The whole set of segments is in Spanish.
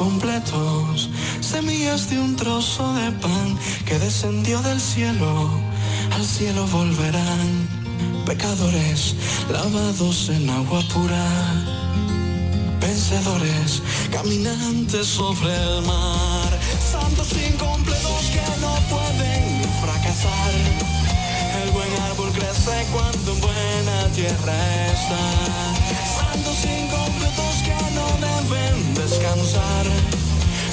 Incompletos, semillas de un trozo de pan que descendió del cielo, al cielo volverán, pecadores lavados en agua pura, vencedores, caminantes sobre el mar, santos incompletos que no pueden fracasar. El buen árbol crece cuando en buena tierra está. Santos incompletos que no deben descansar.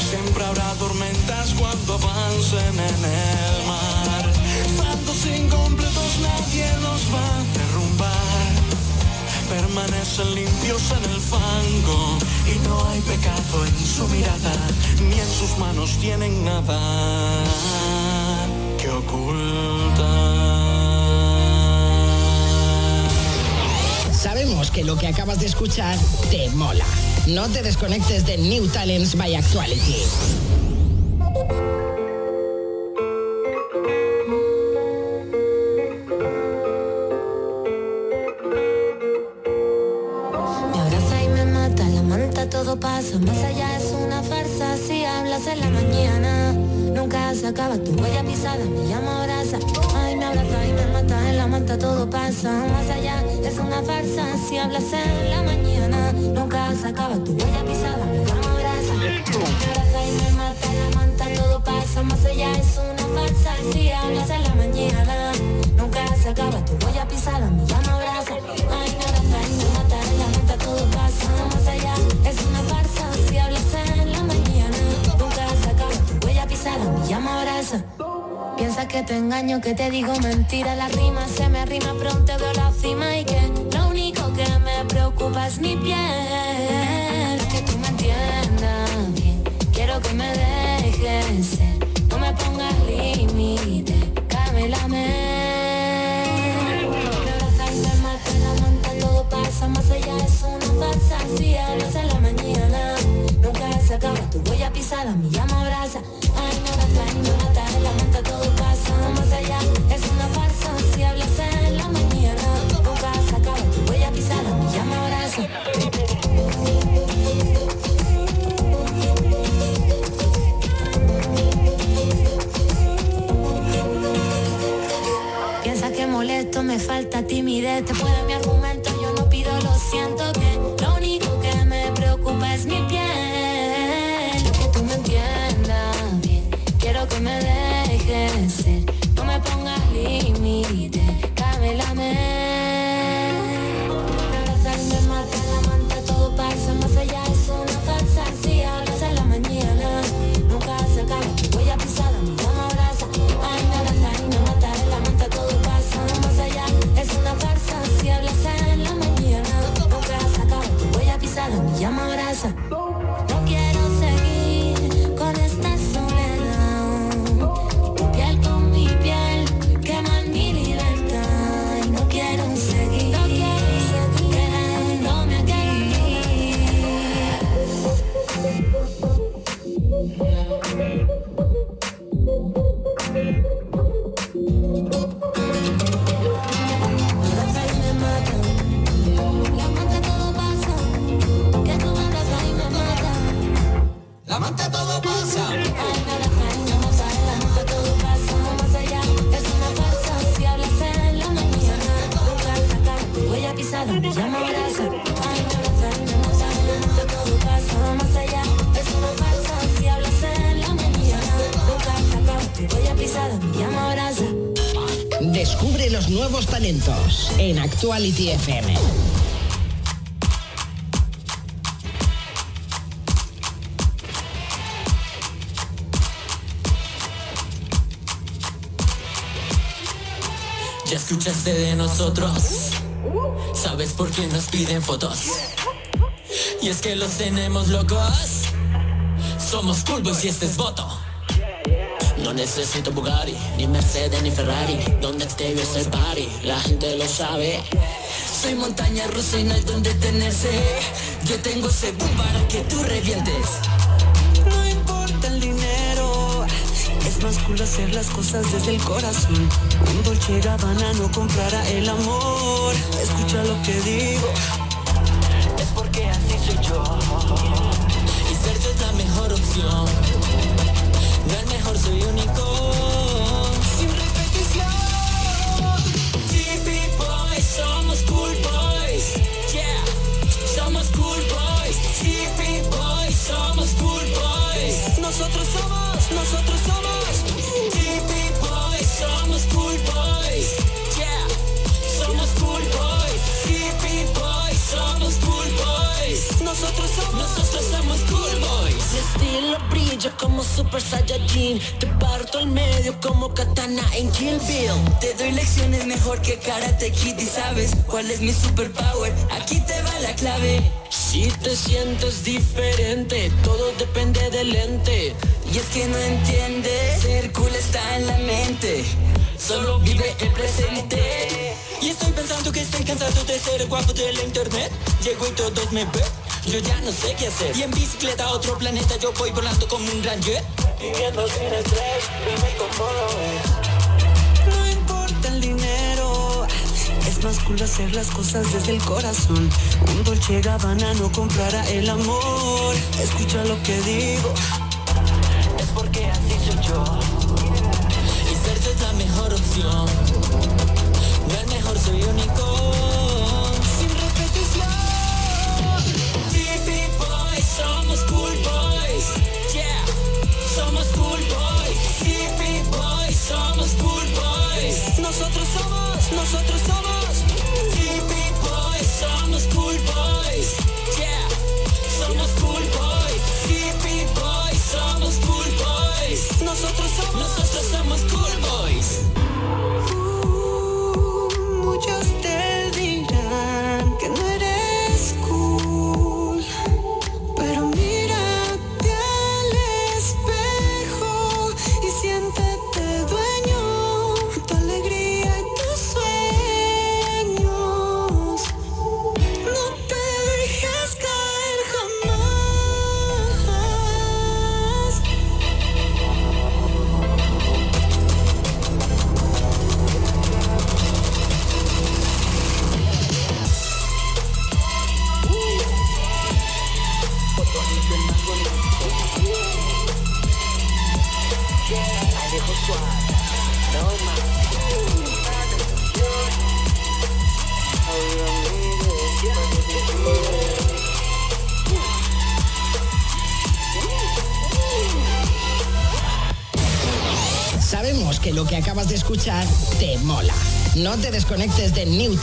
Siempre habrá tormentas cuando avancen en el mar. Santos incompletos nadie los va a derrumbar. Permanecen limpios en el fango y mirada, ni en sus manos tienen nada que. Sabemos que lo que acabas de escuchar te mola. No te desconectes de New Talents by Actuality. Tu huella pisada, me llama brasa, ay me abraza y me mata, en la manta todo pasa, más allá es una farsa, si hablas en la mañana, nunca se acaba tu huella pisada, me llama brasa, me abraza y me mata, en la manta todo pasa, más allá es una farsa, si hablas en la mañana, nunca se acaba tu huella pisada, me llama brasa, Piensa que te engaño, que te digo mentira, la rima se me rima pronto veo la cima y que lo único que me preocupa es mi piel. Que tú me entiendas bien, quiero que me dejes ser, no me pongas límite, cámélame. Me abraza y me mata, la pasa, más allá es una si hablas en la mañana, nunca se acaba. Tu huella pisada, mi llama abraza, ay en la manta todo pasa, me falta timidez, te puedo mi argumento, yo no pido, lo siento que en Actuality FM. Ya escuchaste de nosotros, sabes por qué nos piden fotos. Y es que los tenemos locos, somos culvos y este es voto. No necesito Bugatti, ni Mercedes, ni Ferrari. Donde te es el party, la gente lo sabe. Soy montaña rusa y no hay donde tenerse. Yo tengo ese boom para que tú revientes. No importa el dinero Es más cool hacer las cosas desde el corazón. Un Dolce Gabbana no comprará el amor. Escucha lo que digo. Es porque así soy yo. Y ser es la mejor opción mejor, soy único. Cuál es mi superpower. Aquí te va la clave. Si te sientes diferente Todo depende del lente Y es que no entiendes Ser cool está en la mente. Solo vive el presente. Y estoy pensando que estoy cansado de ser el guapo de la internet. Llego y todos me ven yo ya no sé qué hacer. Y en bicicleta a otro planeta yo voy volando como un gran jet. Viviendo sin estrés, como No Hacer las cosas desde el corazón. Un Dolce Gabbana no comprará el amor. Escucha lo que digo. Es porque así soy yo. Y ser es la mejor opción. Nosotros somos.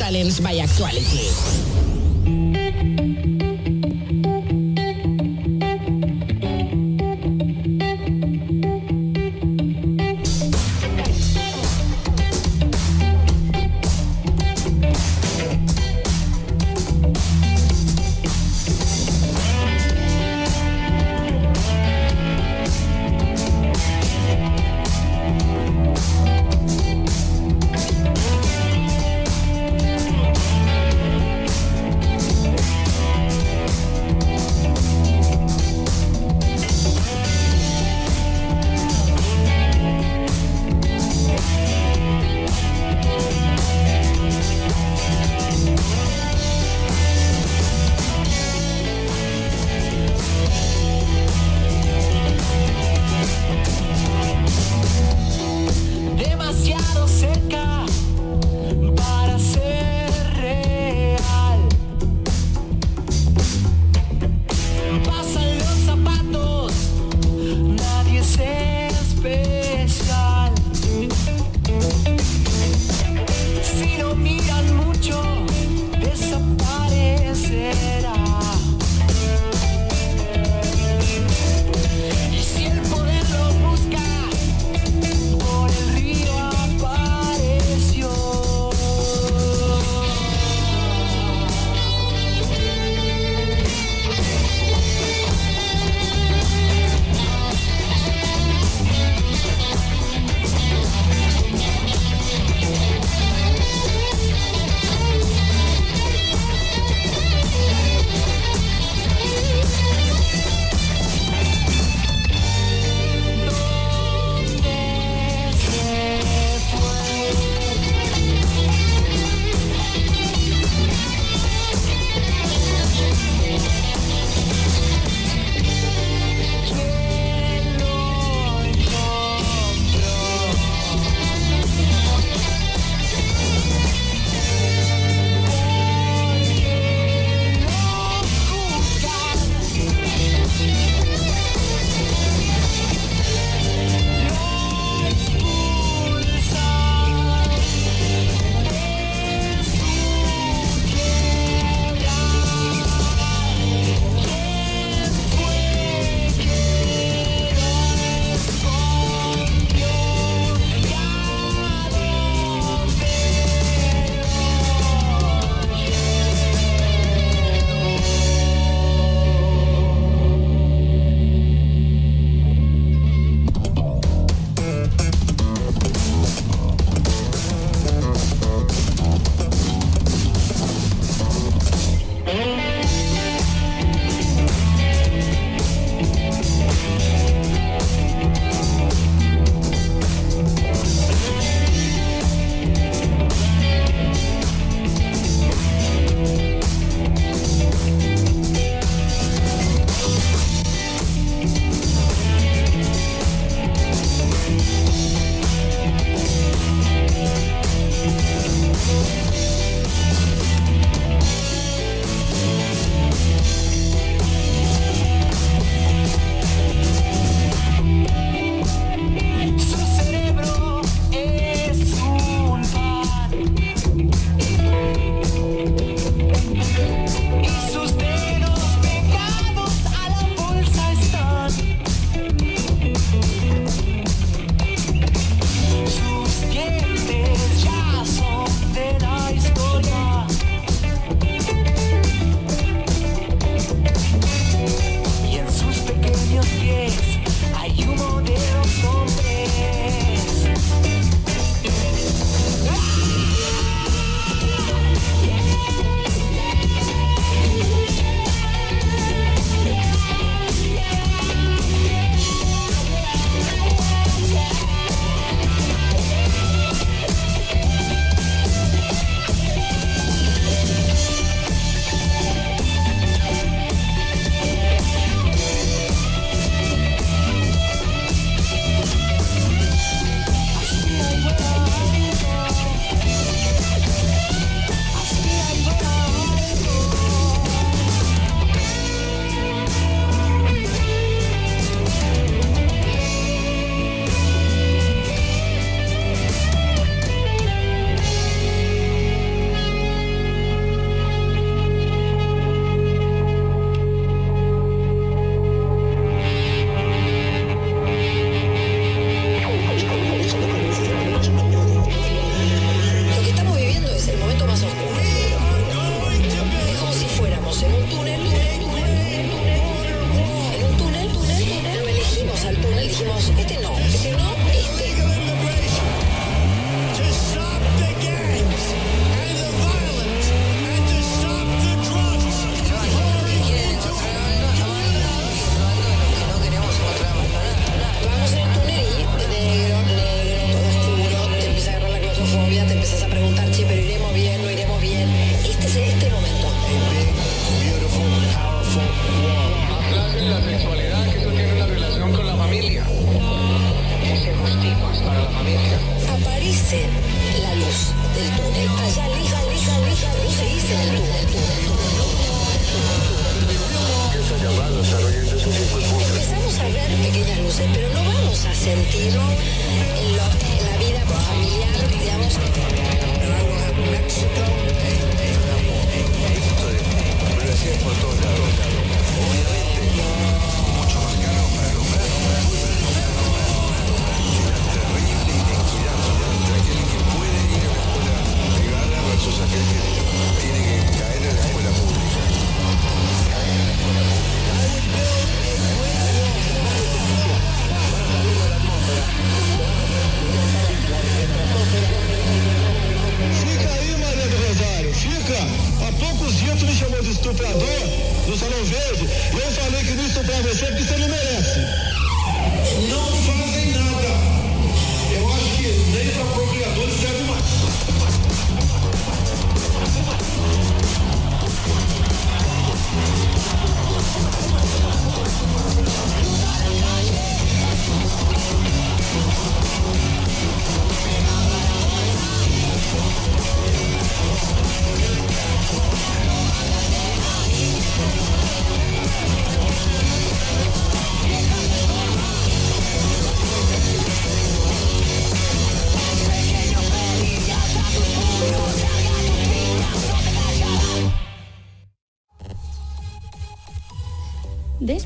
De New Talents by Actuality.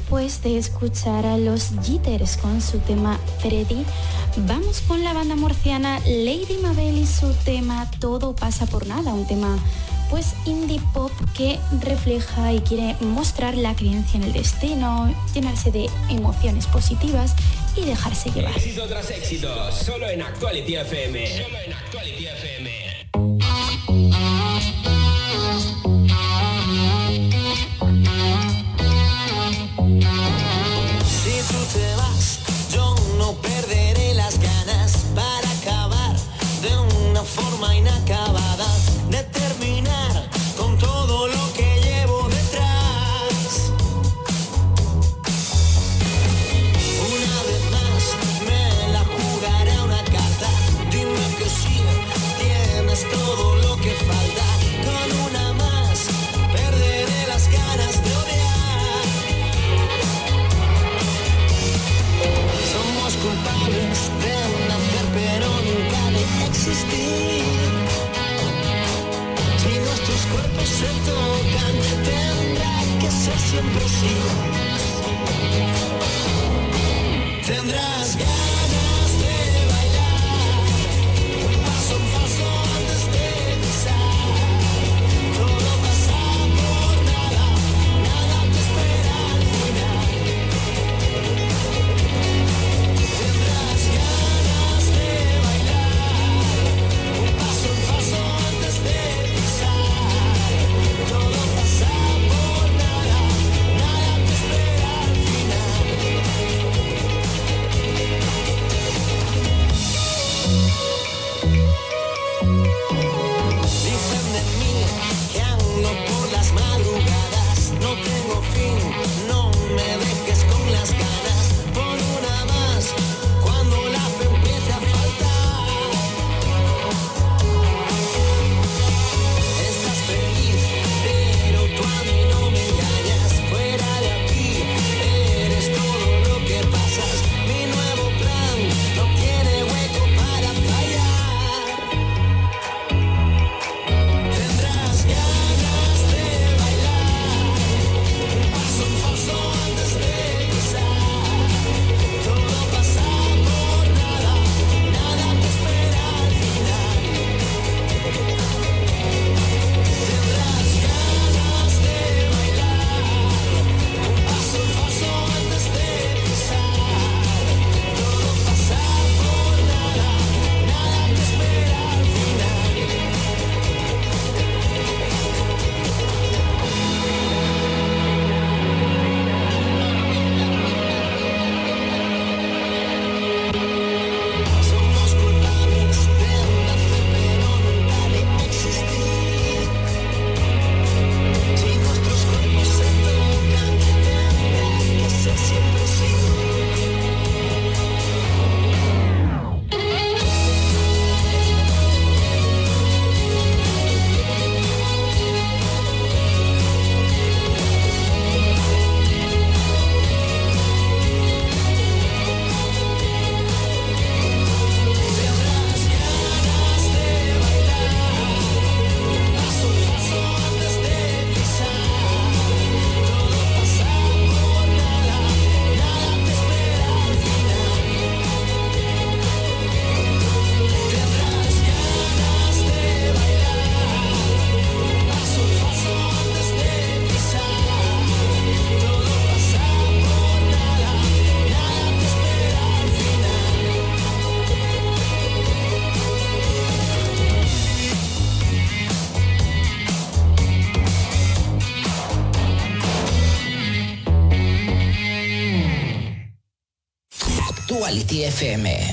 De escuchar a los Jitters con su tema Freddy, vamos con la banda murciana Lady Mabel y su tema Todo pasa por nada, un tema pues indie pop que refleja y quiere mostrar la creencia en el destino, llenarse de emociones positivas y dejarse llevar. Éxito tras éxito, solo en Actuality FM. Solo en Actuality la cuerpos se tocan, tendrá que ser siempre así. Tendrás ganas.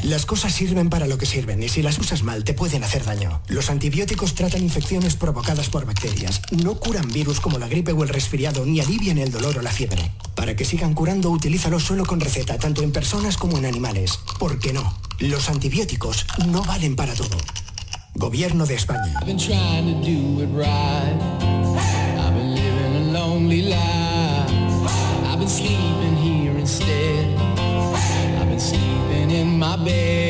Las cosas sirven para lo que sirven y si las usas mal te pueden hacer daño. Los antibióticos tratan infecciones provocadas por bacterias, no curan virus como la gripe o el resfriado ni alivian el dolor o la fiebre. Para que sigan curando utilízalos solo con receta, tanto en personas como en animales. ¿Por qué no? Los antibióticos no valen para todo. Gobierno de España. baby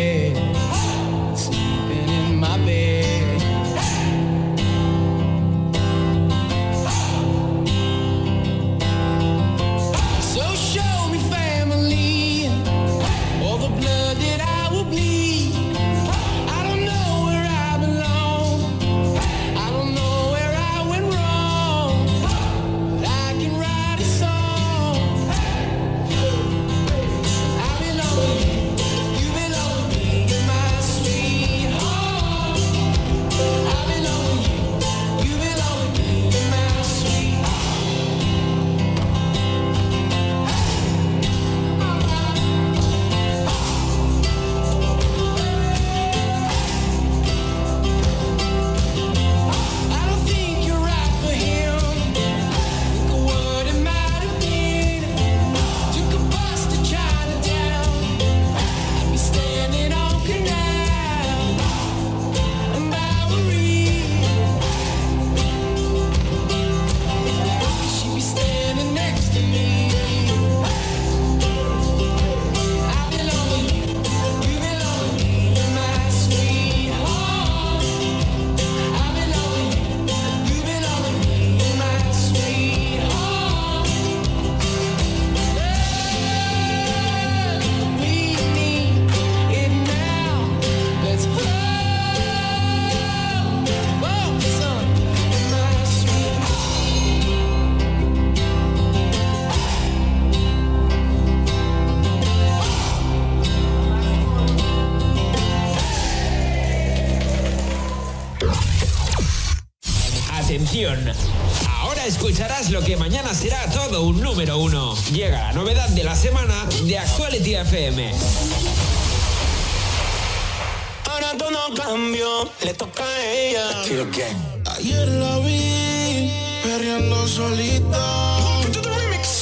Se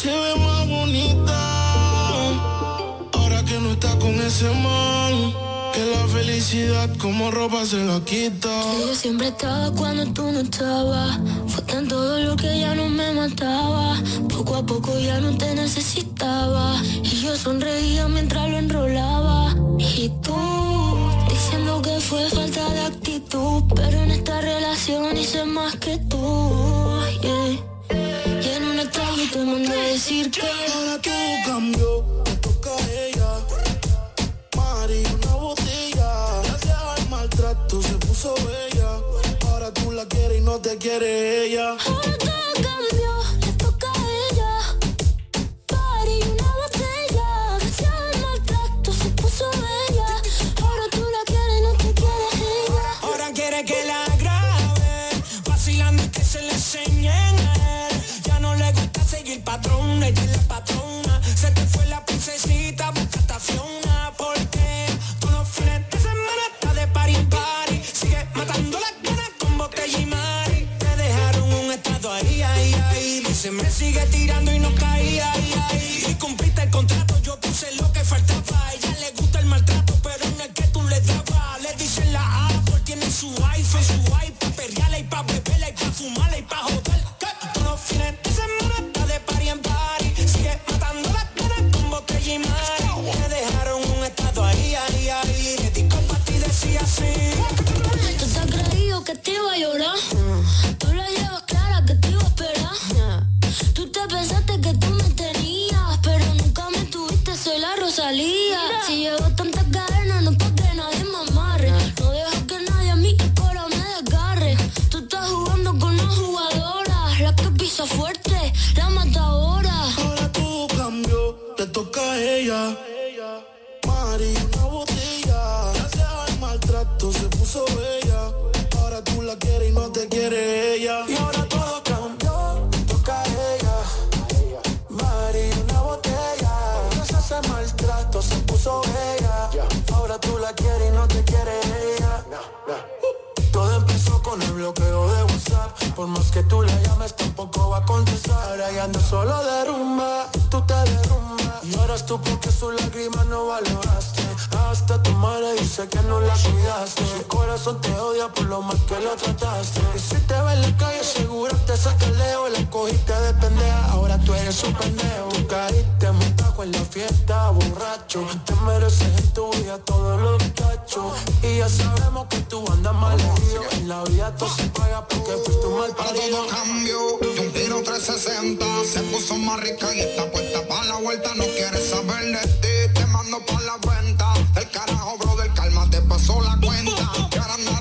ve más bonita. Ahora que no está con ese man. Que la felicidad como ropa se la quita. Yo siempre estaba cuando tú no estabas. Fue tanto dolor que ya no me mataba. Poco a poco ya no te necesitaba. Y yo sonreía mientras lo enrolaba. Y tú diciendo que fue falta de actitud. Pero en esta relación hice más que tú. Yeah. Todo el mundo decir que ahora tú cambió, toca a ella. Mari, una botella. Gracias al maltrato se puso bella. Ahora tú la quieres y no te quiere ella. Y ya sabemos que tú andas mal. Herido. En la vida todo se paga porque fuiste un mal parido. todo cambió, de un tiro 360 Se puso más rica y está puesta para la vuelta No quiere saber de ti, te mando pa' la venta El carajo, brother, calma, te pasó la cuenta. Que ahora anda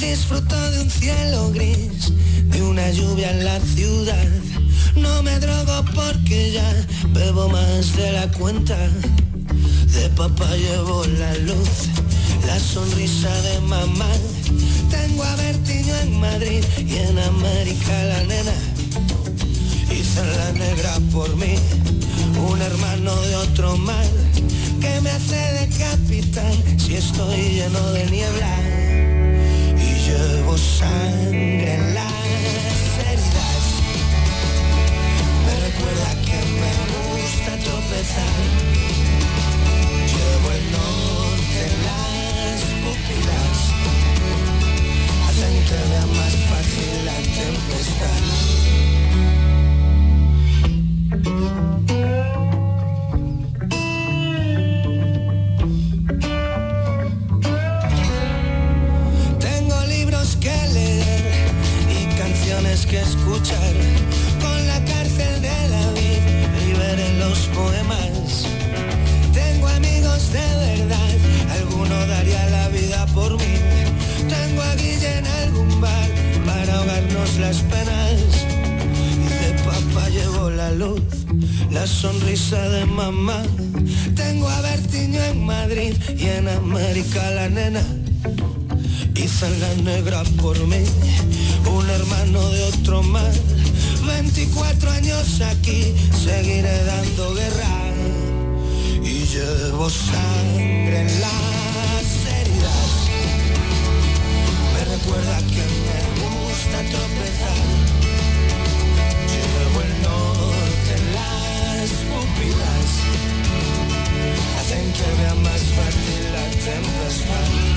Disfruto de un cielo gris, de una lluvia en la ciudad. No me drogo porque ya bebo más de la cuenta. De papá llevo la luz, la sonrisa de mamá. Tengo a Bertiño en Madrid y en América la nena. Hice la negra por mí, un hermano de otro mar que me hace de capitán si estoy lleno de niebla llevo sangre en las heridas. Me recuerda que me gusta tropezar. Llevo el norte en las pupilas, hacen que vea más fácil la tempestad. Escuchar. Con la cárcel de la vida liberé los poemas. Tengo amigos de verdad, alguno daría la vida por mí. Tengo a Guille en algún bar para ahogarnos las penas. Y de papá llevo la luz, la sonrisa de mamá. Tengo a Bertiño en Madrid y en América la nena. Hice la negra por mí, un hermano de otro mar. 24 años aquí, seguiré dando guerra. Y llevo sangre en las heridas. Me recuerda que me gusta tropezar. Llevo el norte en las pupilas. Hacen que vea más fácil la tempestad.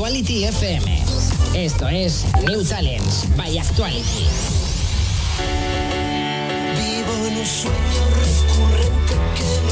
Actuality FM. Esto es New Talents by Actuality. Vivo en un sueño recurrente que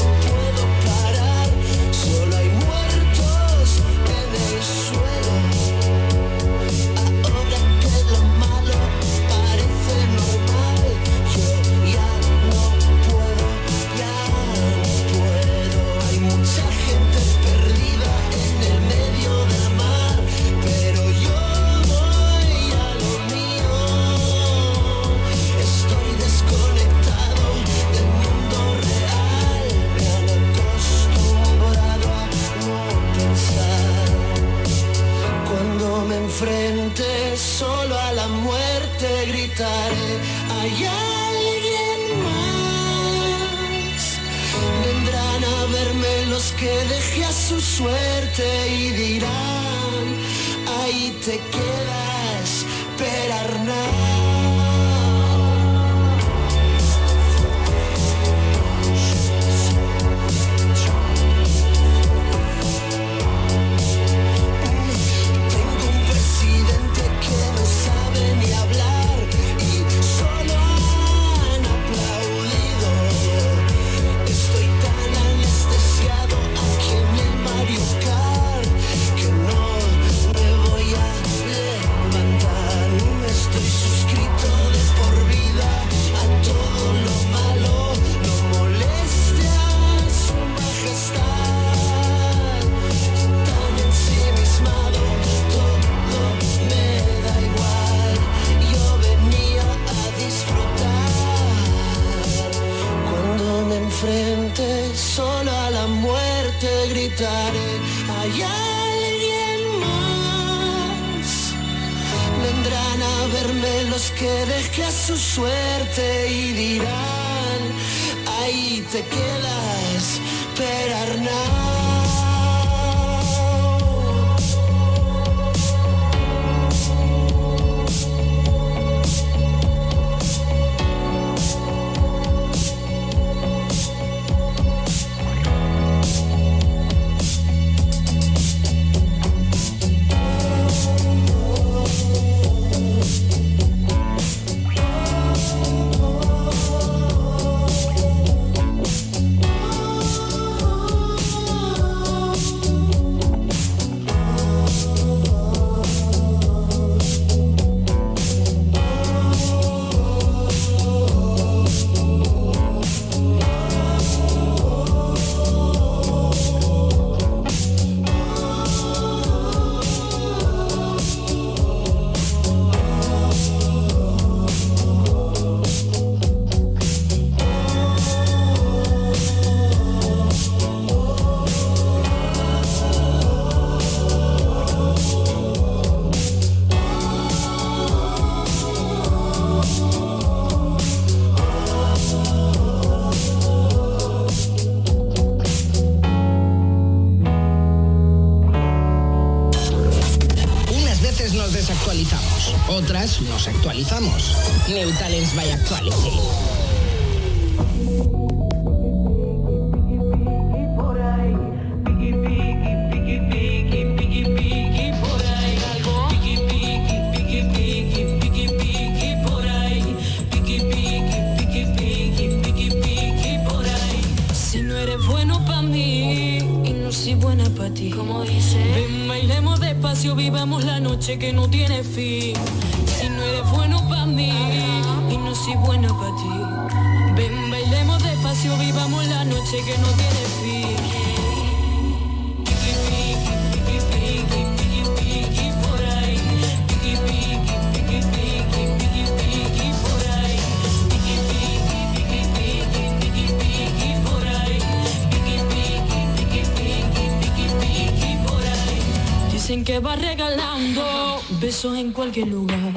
besos en cualquier lugar.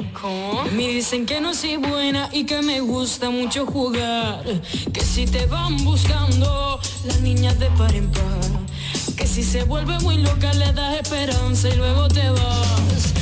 Me dicen que no soy buena y que me gusta mucho jugar. Que si te van buscando las niñas de par en par. Que si se vuelve muy loca le das esperanza y luego te vas.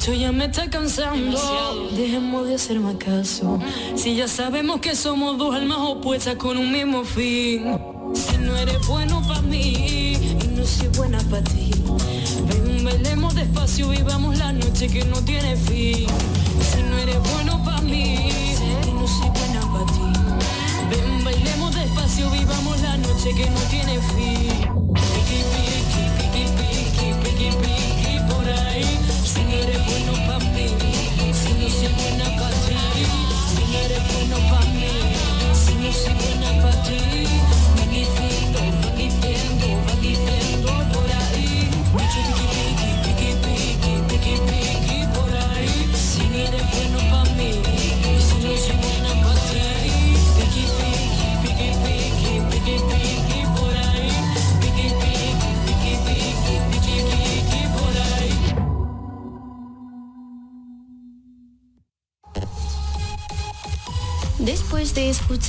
Esto ya me está cansando. Dejemos de hacer más caso. Si ya sabemos que somos dos almas opuestas con un mismo fin. Si no eres bueno para mí y no soy buena para ti. Ven, bailemos despacio, vivamos la noche que no tiene fin. Si no eres bueno para mí y no soy buena para ti. Ven, bailemos despacio, vivamos la noche que no tiene fin.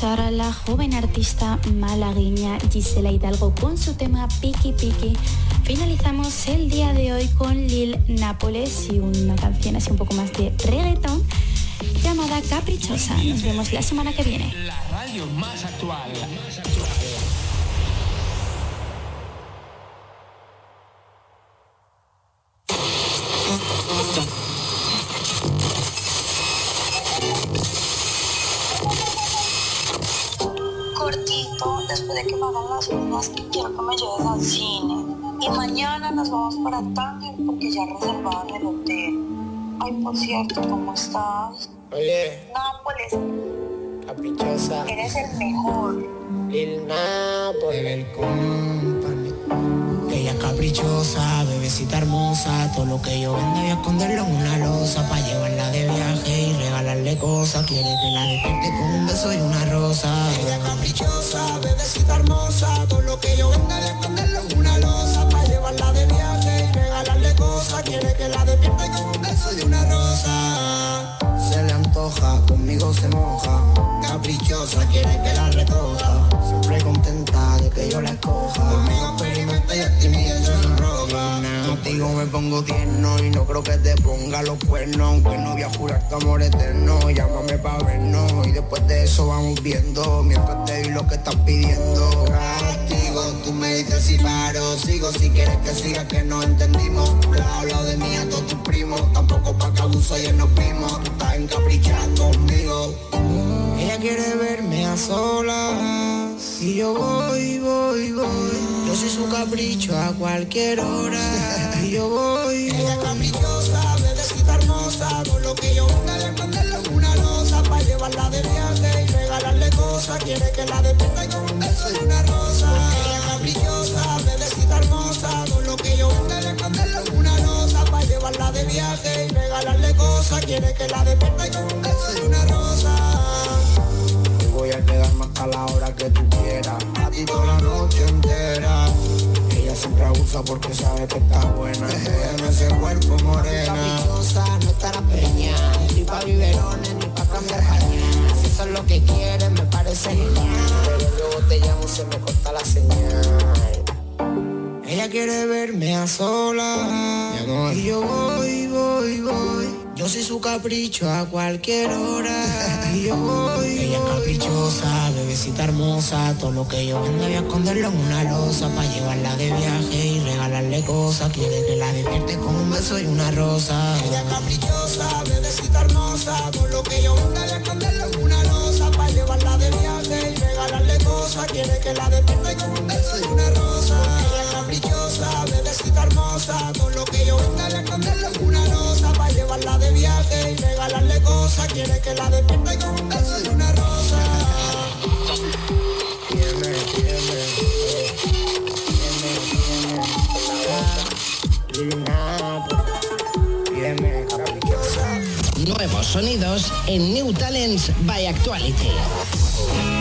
Escuchar la joven artista malagueña Gisela Hidalgo con su tema Piki Piki, finalizamos el día de hoy con Lil Nápoles y una canción así un poco más de reggaeton llamada Caprichosa. Nos vemos la semana que viene. La radio más actual. Las y quiero que me lleves al cine. Y mañana nos vamos para Tánger porque ya reservaron el hotel. Ay, por cierto, ¿cómo estás? Oye, Nápoles, caprichosa. eres el mejor. Lil Nápoles. El. Ella es caprichosa, bebecita hermosa. Todo lo que yo venda voy a esconderlo en una losa. Pa' llevarla de viaje y regalarle cosas. Quiere que la despierte con un beso y una rosa. Ella es caprichosa, bebecita hermosa. Todo lo que yo venda voy a esconderlo en una losa. Pa' llevarla de viaje y regalarle cosas. Quiere que la despierte con un beso y una rosa. Conmigo se moja. Caprichosa, quiere que la recoja. Siempre contenta de que yo la escoja. Conmigo experimenta y a ti mi se roba. Contigo me pongo tierno y no creo que te ponga los cuernos. Aunque no voy a jurar tu amor eterno. Llámame pa' vernos y después de eso vamos viendo. Mientras te doy lo que estás pidiendo. Tú me dices si paro. Sigo si quieres que siga que no entendimos. Bla, habla de mí a todos tus primos. Tampoco pa' que abuso y nos vimos. Tú estás encaprichada conmigo. Ella quiere verme a solas Y yo voy, voy, voy Yo soy su capricho a cualquier hora Y yo voy, Ella es caprichosa, bebecita hermosa Con lo que yo venga de en una losa Pa' llevarla de viaje y regalarle cosas Quiere que la despierta con un beso y una rosa Ella caprichosa, bebecita hermosa Con lo que yo venga de en una losa Pa' llevarla de viaje y regalarle cosas Quiere que la despierta con un beso y una rosa Voy a quedarme hasta la hora que tú quieras. A ti toda la noche entera. Ella siempre abusa porque sabe que está buena. En ese cuerpo morena. Caprichosa, no estará peña. Ni pa' biberones, ni pa' cambiar. Si eso es lo que quieres, me parece genial. Pero luego te llamo, se me corta la señal. Ella quiere verme a solas. Y yo voy, voy, voy. Yo soy su capricho a cualquier hora. Y yo voy. Ella es caprichosa, bebecita hermosa. Todo lo que yo venda voy a esconderlo en una losa. Pa' llevarla de viaje y regalarle cosas. Quiere que la despierte con un beso y una rosa. Ella es caprichosa, bebecita hermosa. Todo lo que yo venda voy a esconderlo en una losa. Pa' llevarla de viaje y regalarle cosas. Quiere que la despierte con un beso y una rosa. Ella es caprichosa, bebecita hermosa. Todo lo que yo venda voy a esconderlo en una losa. Pa' llevarla de viaje y regalarle cosas. Quiere que la despierte con un beso y una rosa. Nuevos sonidos en New Talents by Actuality.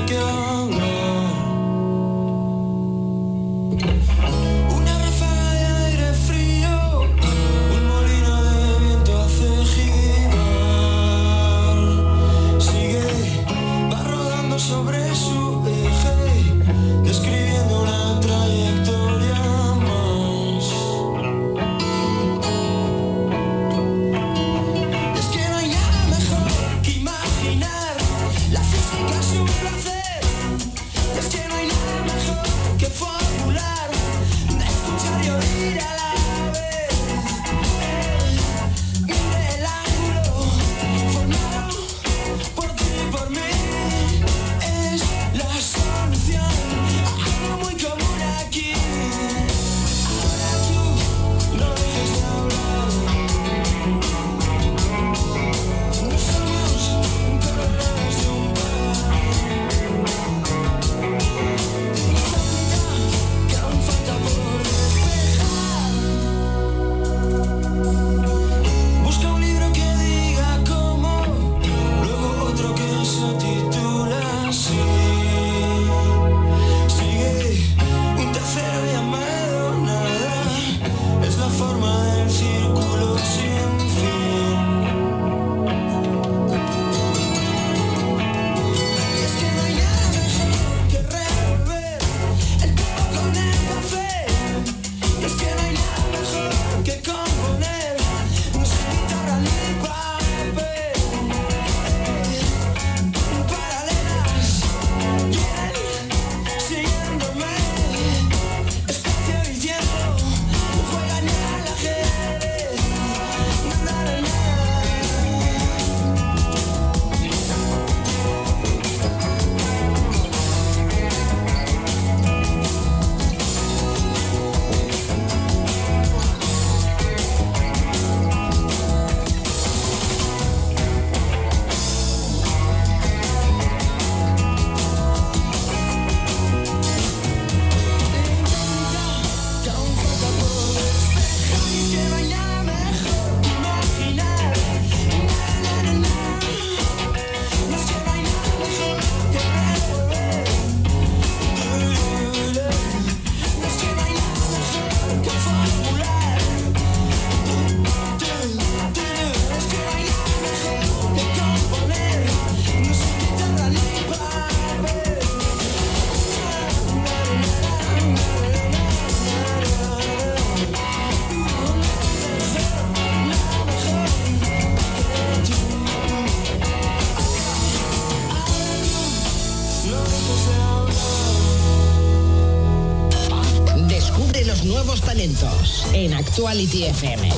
Actuality FM.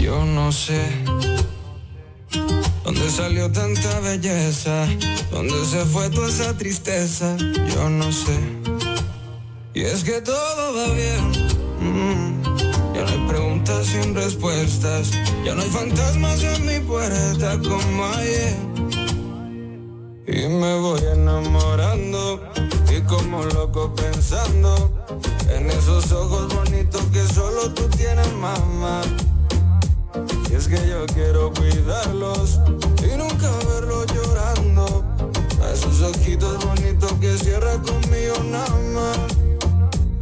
Yo no sé dónde salió tanta belleza, dónde se fue toda esa tristeza. Yo no sé. Y es que todo va bien. mm. Ya no hay preguntas sin respuestas. Ya no hay fantasmas en mi puerta como ayer. Y me voy enamorando y como loco pensando en esos ojos bonitos que solo tú tienes, mamá. Y es que yo quiero cuidarlos y nunca verlos llorando. A esos ojitos bonitos que cierra conmigo nada más.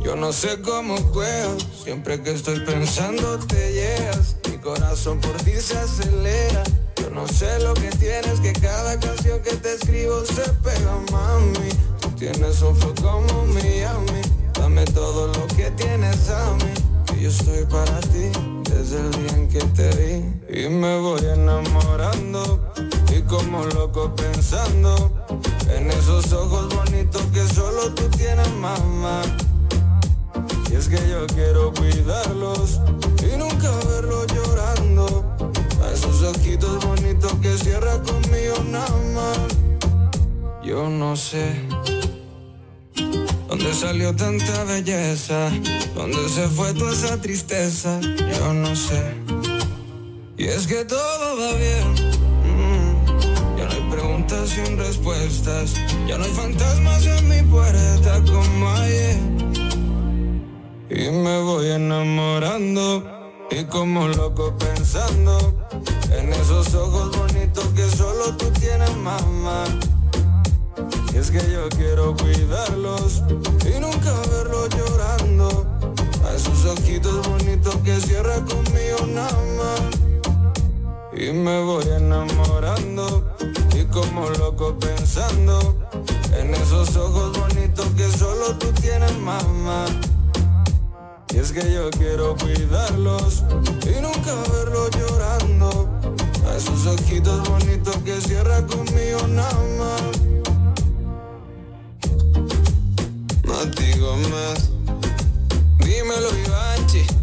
Yo no sé cómo juego, siempre que estoy pensando te llegas. Mi corazón por ti se acelera. Yo no sé lo que tienes, que cada canción que te escribo se pega, mami. Tú tienes un flow como Miami. Dame todo lo que tienes a mí. Que yo estoy para ti desde el día en que te vi. Y me voy enamorando y como loco pensando en esos ojos bonitos que solo tú tienes, mamá. Y es que yo quiero cuidarlos y nunca verlos llorando. A esos ojitos bonitos que cierra conmigo nada más. Yo no sé salió tanta belleza, dónde se fue toda esa tristeza. Yo no sé. Y es que todo va bien. mm. Ya no hay preguntas sin respuestas. Ya no hay fantasmas en mi puerta como ayer. Y me voy enamorando y como loco pensando en esos ojos bonitos que solo tú tienes, mamá. Es que yo quiero cuidarlos y nunca verlos llorando. A esos ojitos bonitos que cierra conmigo nada más. Y me voy enamorando y como loco pensando en esos ojos bonitos que solo tú tienes, mamá. Y es que yo quiero cuidarlos y nunca verlos llorando. A esos ojitos bonitos que cierra conmigo nada más. Mati Gómez, dímelo Ivanchi.